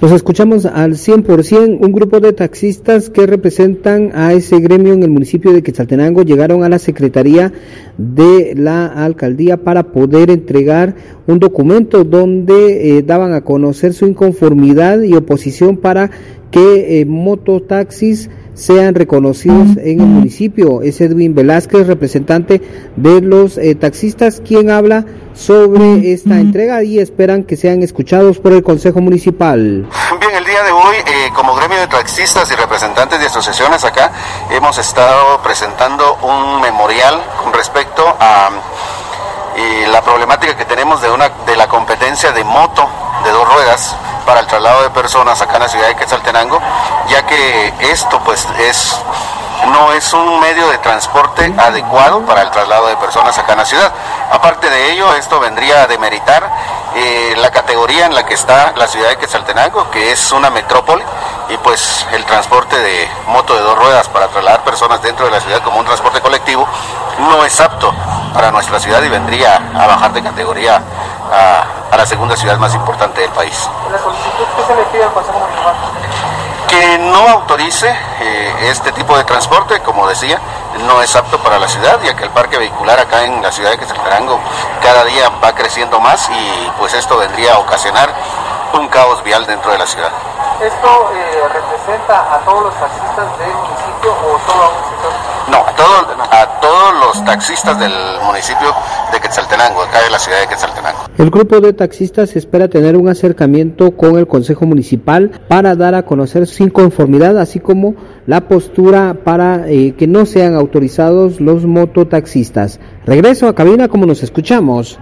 Los escuchamos al 100%. Un grupo de taxistas que representan a ese gremio en el municipio de Quetzaltenango llegaron a la Secretaría de la Alcaldía para poder entregar un documento donde eh, daban a conocer su inconformidad y oposición para que eh, mototaxis sean reconocidos en el municipio. Es Edwin Velázquez, representante de los eh, taxistas, quien habla sobre esta entrega y esperan que sean escuchados por el Consejo Municipal. Bien, el día de hoy, eh, como gremio de taxistas y representantes de asociaciones acá, hemos estado presentando un memorial con respecto a eh, la problemática que tenemos de, una, de la competencia de moto de dos ruedas para el traslado de personas acá en la ciudad de Quetzaltenango, ya que esto pues es no es un medio de transporte adecuado para el traslado de personas acá en la ciudad. Aparte de ello, esto vendría a demeritar eh, la categoría en la que está la ciudad de Quetzaltenango, que es una metrópoli, y pues el transporte de moto de dos ruedas para trasladar personas dentro de la ciudad como un transporte colectivo no es apto para nuestra ciudad y vendría a bajar de categoría a, a la segunda ciudad más importante del país. ¿La solicitud que se le pide al Consejo Municipal? Que no autorice eh, este tipo de transporte, como decía, no es apto para la ciudad, ya que el parque vehicular acá en la ciudad de Quetzaltenango cada día va creciendo más y pues esto vendría a ocasionar un caos vial dentro de la ciudad. ¿Esto eh, representa a todos los taxistas del municipio o solo a un sector? No, a, todo, a todos los taxistas del municipio de Quetzaltenango, acá de la ciudad de Quetzaltenango. El grupo de taxistas espera tener un acercamiento con el Consejo Municipal para dar a conocer su inconformidad, así como la postura para eh, que no sean autorizados los mototaxistas. Regreso a cabina como nos escuchamos.